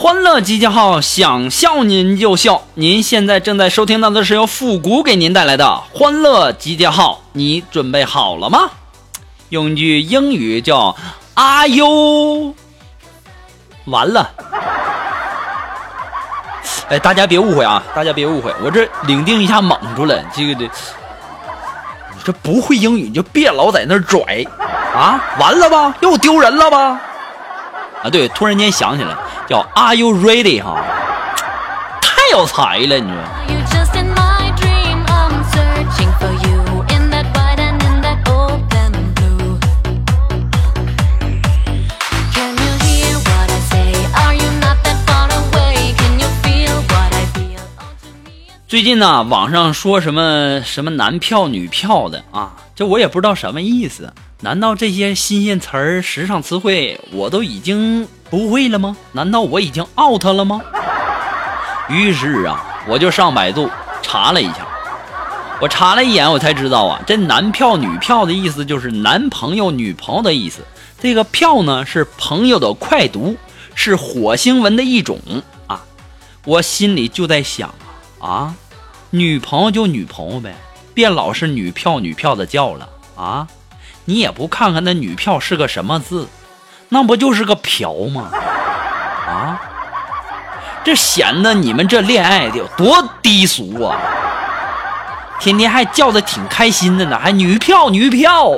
欢乐集结号，想笑您就笑。您现在正在收听到的是由复古给您带来的欢乐集结号，你准备好了吗？用一句英语叫 “Are you？” 完了，哎，大家别误会啊，大家别误会，我这领定一下蒙住了，这个的，你这不会英语你就别老在那儿拽啊！完了吧，又丢人了吧？啊，对，突然间想起来。叫 Are you ready？哈，太有才了，你说。最近呢，网上说什么什么男票女票的啊，这我也不知道什么意思。难道这些新鲜词儿、时尚词汇我都已经不会了吗？难道我已经 out 了吗？于是啊，我就上百度查了一下。我查了一眼，我才知道啊，这男票女票的意思就是男朋友、女朋友的意思。这个票呢，是朋友的快读，是火星文的一种啊。我心里就在想。啊，女朋友就女朋友呗，别老是女票女票的叫了啊！你也不看看那女票是个什么字，那不就是个嫖吗？啊，这显得你们这恋爱的有多低俗啊！天天还叫的挺开心的呢，还女票女票。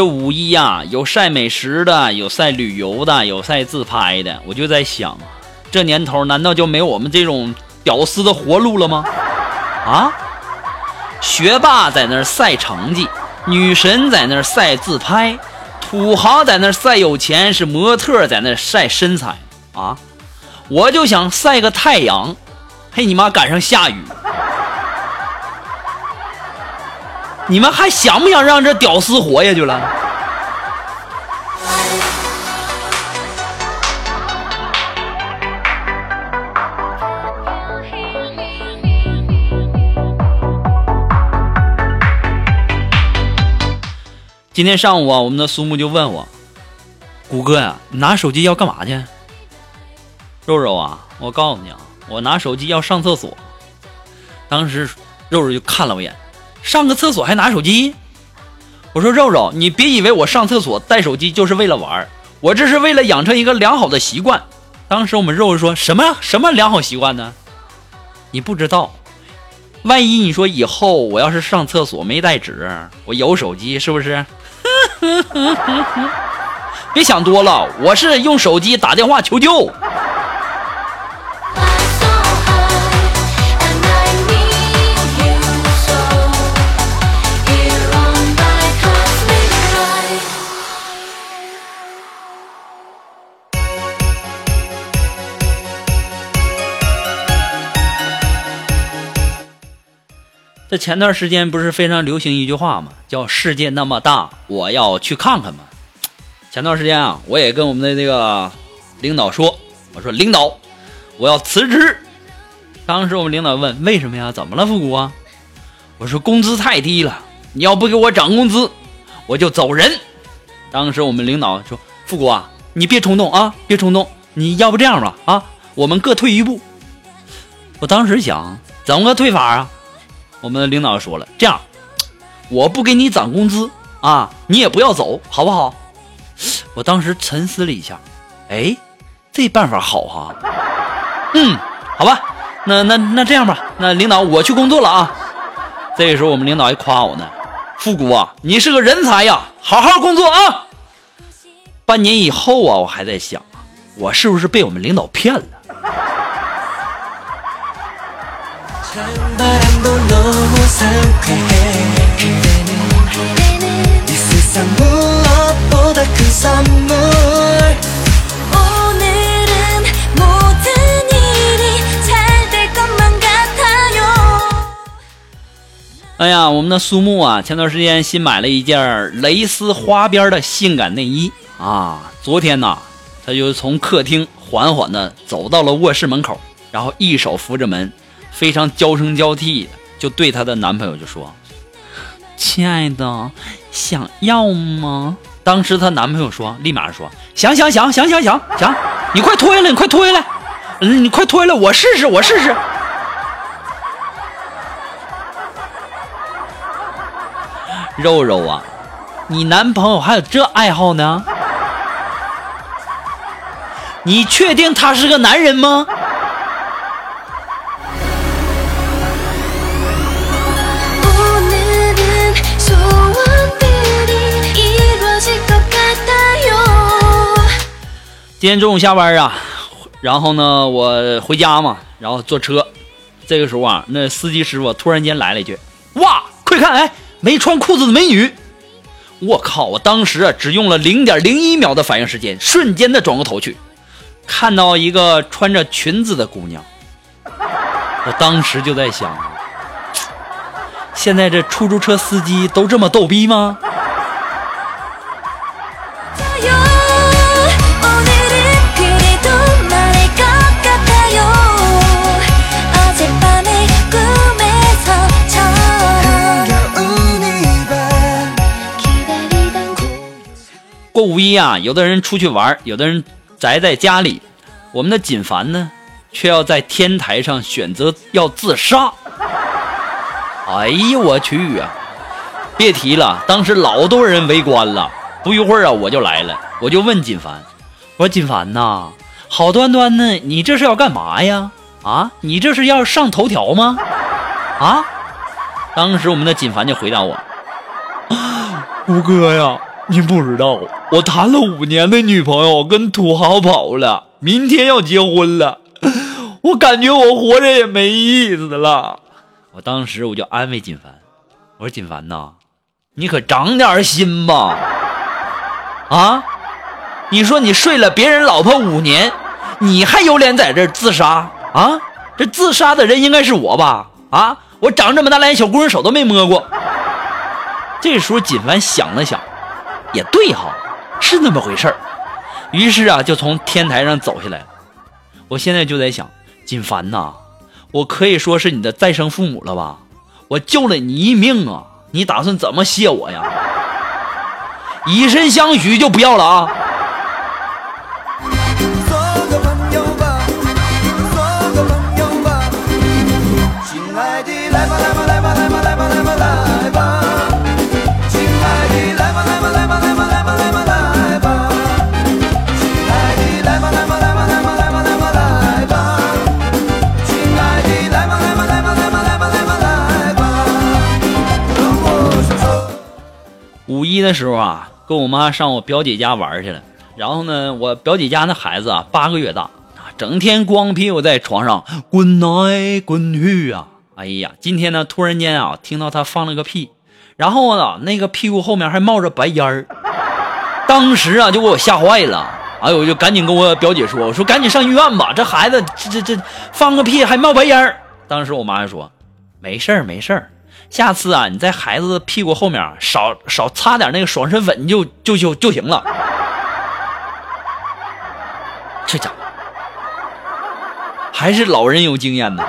这五一呀，有晒美食的，有晒旅游的，有晒自拍的。我就在想，这年头难道就没有我们这种屌丝的活路了吗？啊，学霸在那晒成绩，女神在那晒自拍，土豪在那晒有钱，是模特在那晒身材啊！我就想晒个太阳，嘿你妈，赶上下雨。你们还想不想让这屌丝活下去了？今天上午啊，我们的苏木就问我：“谷哥呀，你拿手机要干嘛去？”肉肉啊，我告诉你啊，我拿手机要上厕所。当时肉肉就看了我一眼。上个厕所还拿手机？我说肉肉，你别以为我上厕所带手机就是为了玩我这是为了养成一个良好的习惯。当时我们肉肉说什么什么良好习惯呢？你不知道，万一你说以后我要是上厕所没带纸，我有手机是不是？别想多了，我是用手机打电话求救。这前段时间不是非常流行一句话吗？叫“世界那么大，我要去看看”吗？前段时间啊，我也跟我们的这个领导说：“我说领导，我要辞职。”当时我们领导问：“为什么呀？怎么了，复古啊？”我说：“工资太低了，你要不给我涨工资，我就走人。”当时我们领导说：“复古啊，你别冲动啊，别冲动，你要不这样吧，啊，我们各退一步。”我当时想。怎么个退法啊？我们领导说了，这样，我不给你涨工资啊，你也不要走，好不好？我当时沉思了一下，哎，这办法好哈。嗯，好吧，那那那这样吧，那领导我去工作了啊。这个时候我们领导还夸我呢，复古啊，你是个人才呀，好好工作啊。半年以后啊，我还在想，我是不是被我们领导骗了？哎呀，我们的苏木啊，前段时间新买了一件蕾丝花边的性感内衣。啊。昨天呢，他就从客厅缓缓的走到了卧室门口，然后一手扶着门，非常娇声娇气，就对她的男朋友就说：“亲爱的，想要吗？”当时她男朋友说，立马说：“想想想想想想想，你快脱下来，你快脱下来，嗯，你快脱下来，我试试，我试试。”肉肉啊，你男朋友还有这爱好呢？你确定他是个男人吗？今天中午下班啊，然后呢，我回家嘛，然后坐车，这个时候啊，那司机师傅突然间来了一句：“哇，快看，哎！”没穿裤子的美女，我靠！我当时啊，只用了零点零一秒的反应时间，瞬间的转过头去，看到一个穿着裙子的姑娘。我当时就在想，现在这出租车司机都这么逗逼吗？过五一啊，有的人出去玩，有的人宅在家里。我们的锦凡呢，却要在天台上选择要自杀。哎呀，我去啊！别提了，当时老多人围观了。不一会儿啊，我就来了，我就问锦凡：“我说锦凡呐，好端端的，你这是要干嘛呀？啊，你这是要上头条吗？啊？”当时我们的锦凡就回答我：“ 吴哥呀。”你不知道，我谈了五年的女朋友跟土豪跑了，明天要结婚了，我感觉我活着也没意思了。我当时我就安慰锦凡，我说锦凡呐，你可长点心吧。啊，你说你睡了别人老婆五年，你还有脸在这自杀啊？这自杀的人应该是我吧？啊，我长这么大连小姑娘手都没摸过。这时候锦凡想了想。也对哈，是那么回事儿。于是啊，就从天台上走下来。我现在就在想，锦凡呐，我可以说是你的再生父母了吧？我救了你一命啊，你打算怎么谢我呀？以身相许就不要了啊！五一的时候啊，跟我妈上我表姐家玩去了。然后呢，我表姐家那孩子啊，八个月大，整天光屁股在床上滚来滚去啊。哎呀，今天呢，突然间啊，听到他放了个屁，然后呢，那个屁股后面还冒着白烟儿。当时啊，就给我吓坏了。哎呦，我就赶紧跟我表姐说：“我说赶紧上医院吧，这孩子这这这放个屁还冒白烟儿。”当时我妈就说：“没事儿，没事儿。”下次啊，你在孩子屁股后面少少擦点那个爽身粉就就就就行了。这家伙还是老人有经验呢。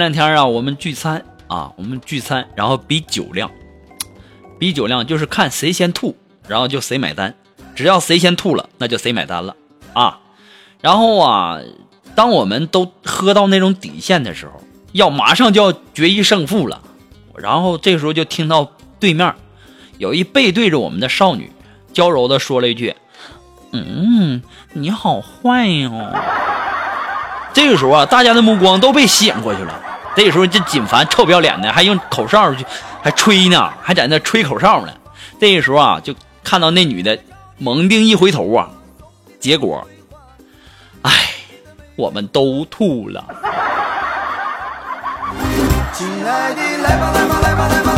两天啊，我们聚餐啊，我们聚餐，然后比酒量，比酒量就是看谁先吐，然后就谁买单。只要谁先吐了，那就谁买单了啊。然后啊，当我们都喝到那种底线的时候，要马上就要决一胜负了。然后这时候就听到对面有一背对着我们的少女，娇柔的说了一句：“嗯，你好坏哟。”这个时候啊，大家的目光都被吸引过去了。这个时候，这锦凡臭不要脸的，还用口哨去，还吹呢，还在那吹口哨呢。这个时候啊，就看到那女的猛定一回头啊，结果，哎，我们都吐了。亲爱的，来吧，来吧，来吧，来吧，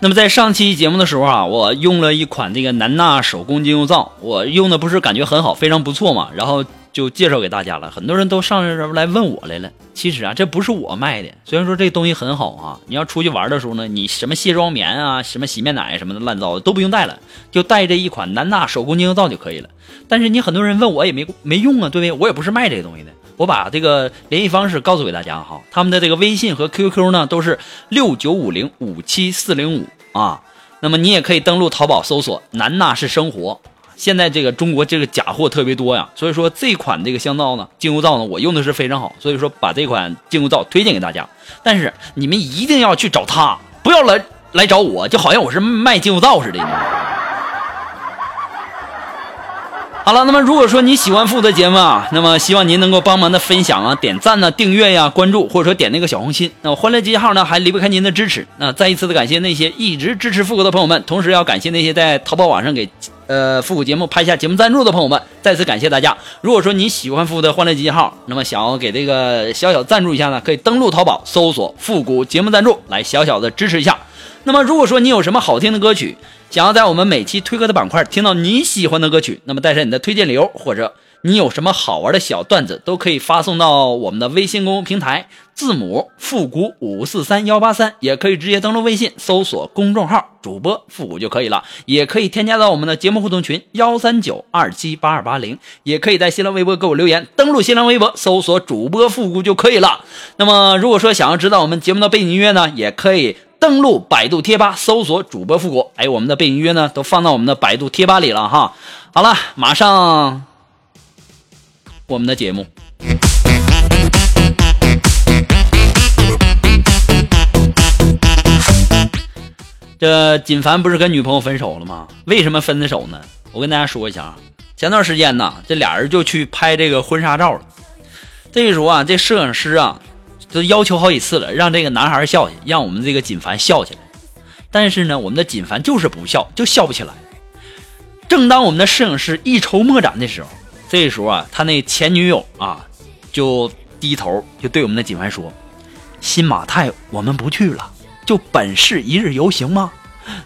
那么在上期节目的时候啊，我用了一款这个南纳手工精油皂，我用的不是感觉很好，非常不错嘛，然后。就介绍给大家了，很多人都上这来问我来了。其实啊，这不是我卖的。虽然说这东西很好啊，你要出去玩的时候呢，你什么卸妆棉啊、什么洗面奶什么的乱糟的都不用带了，就带这一款南娜手工精油皂就可以了。但是你很多人问我也没没用啊，对不对？我也不是卖这个东西的。我把这个联系方式告诉给大家哈，他们的这个微信和 QQ 呢都是六九五零五七四零五啊。那么你也可以登录淘宝搜索“南娜是生活”。现在这个中国这个假货特别多呀，所以说这款这个香皂呢，精油皂呢，我用的是非常好，所以说把这款精油皂推荐给大家。但是你们一定要去找他，不要来来找我，就好像我是卖精油皂似的。好了，那么如果说你喜欢富的节目啊，那么希望您能够帮忙的分享啊、点赞呢、订阅呀、关注，或者说点那个小红心。那欢乐集结号呢，还离不开您的支持。那再一次的感谢那些一直支持富哥的朋友们，同时要感谢那些在淘宝网上给呃复古节目拍下节目赞助的朋友们，再次感谢大家。如果说你喜欢富的欢乐集结号，那么想要给这个小小赞助一下呢，可以登录淘宝搜索复古节目赞助，来小小的支持一下。那么如果说你有什么好听的歌曲，想要在我们每期推歌的板块听到你喜欢的歌曲，那么带上你的推荐理由，或者你有什么好玩的小段子，都可以发送到我们的微信公众平台，字母复古五四三幺八三，也可以直接登录微信搜索公众号主播复古就可以了，也可以添加到我们的节目互动群幺三九二七八二八零，也可以在新浪微博给我留言，登录新浪微博搜索主播复古就可以了。那么如果说想要知道我们节目的背景音乐呢，也可以。登录百度贴吧，搜索主播复古，哎，我们的背景音乐呢，都放到我们的百度贴吧里了哈。好了，马上我们的节目。这锦凡不是跟女朋友分手了吗？为什么分的手呢？我跟大家说一下啊，前段时间呢，这俩人就去拍这个婚纱照了。这个时候啊，这摄影师啊。都要求好几次了，让这个男孩笑去，让我们这个锦凡笑起来。但是呢，我们的锦凡就是不笑，就笑不起来。正当我们的摄影师一筹莫展的时候，这时候啊，他那前女友啊，就低头就对我们的锦凡说：“新马泰我们不去了，就本市一日游行吗？”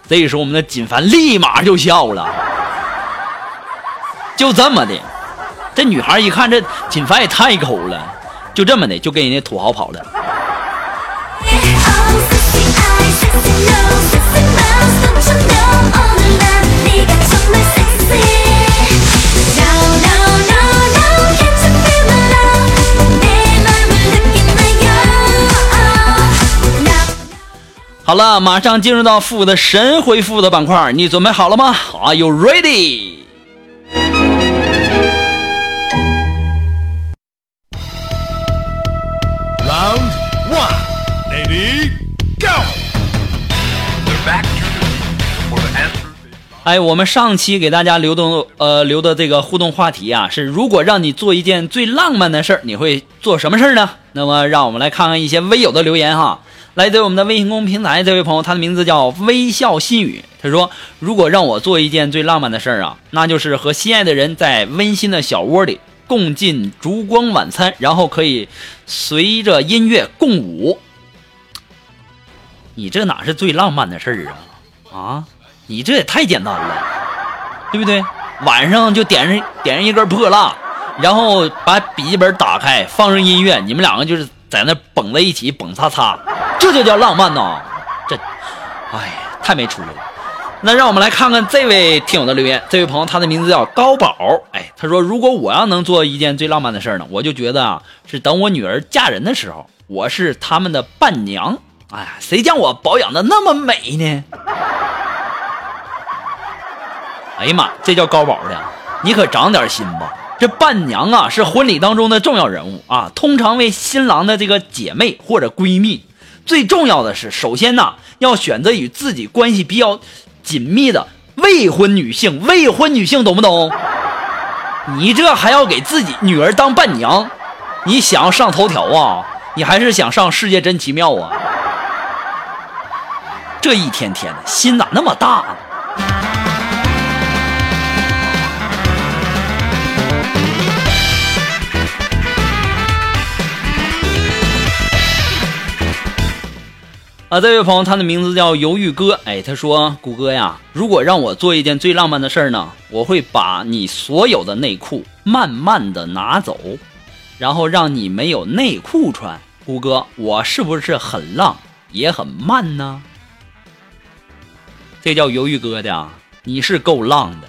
这时候我们的锦凡立马就笑了。就这么的，这女孩一看这锦凡也太抠了。就这么的，就跟人家土豪跑了。好了，马上进入到富的神回复的板块，你准备好了吗？Are you ready？哎，我们上期给大家留的呃留的这个互动话题啊，是如果让你做一件最浪漫的事儿，你会做什么事儿呢？那么让我们来看看一些微友的留言哈。来自我们的微信公众平台这位朋友，他的名字叫微笑心语，他说：如果让我做一件最浪漫的事儿啊，那就是和心爱的人在温馨的小窝里共进烛光晚餐，然后可以随着音乐共舞。你这哪是最浪漫的事儿啊？啊？你这也太简单了，对不对？晚上就点上点上一根破蜡，然后把笔记本打开，放上音乐，你们两个就是在那蹦在一起，蹦擦擦，这就叫浪漫呐！这，哎呀，太没出息了。那让我们来看看这位听友的留言，这位朋友他的名字叫高宝，哎，他说如果我要能做一件最浪漫的事呢，我就觉得啊，是等我女儿嫁人的时候，我是他们的伴娘。哎呀，谁将我保养的那么美呢？哎呀妈，这叫高宝的，你可长点心吧！这伴娘啊，是婚礼当中的重要人物啊，通常为新郎的这个姐妹或者闺蜜。最重要的是，首先呢，要选择与自己关系比较紧密的未婚女性。未婚女性懂不懂？你这还要给自己女儿当伴娘？你想要上头条啊？你还是想上世界真奇妙啊？这一天天的心咋那么大呢？啊，这位朋友，他的名字叫犹豫哥。哎，他说：“谷歌呀，如果让我做一件最浪漫的事儿呢，我会把你所有的内裤慢慢的拿走，然后让你没有内裤穿。谷歌，我是不是很浪，也很慢呢？这叫犹豫哥的啊，你是够浪的。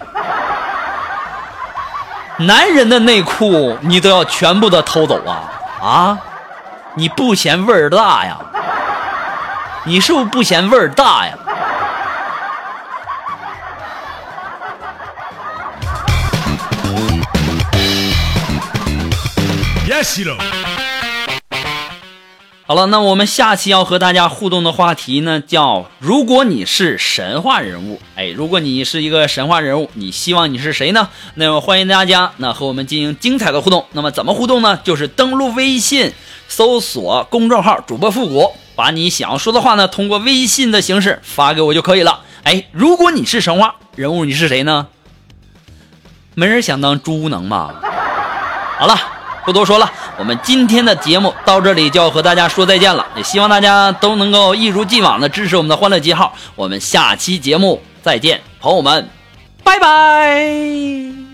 男人的内裤你都要全部的偷走啊啊！你不嫌味儿大呀？”你是不是不嫌味儿大呀？好了，那我们下期要和大家互动的话题呢，叫如果你是神话人物，哎，如果你是一个神话人物，你希望你是谁呢？那么欢迎大家那和我们进行精彩的互动。那么怎么互动呢？就是登录微信，搜索公众号主播复古。把你想要说的话呢，通过微信的形式发给我就可以了。哎，如果你是神话人物，你是谁呢？没人想当猪能吗？好了，不多说了，我们今天的节目到这里就要和大家说再见了。也希望大家都能够一如既往的支持我们的欢乐记号。我们下期节目再见，朋友们，拜拜。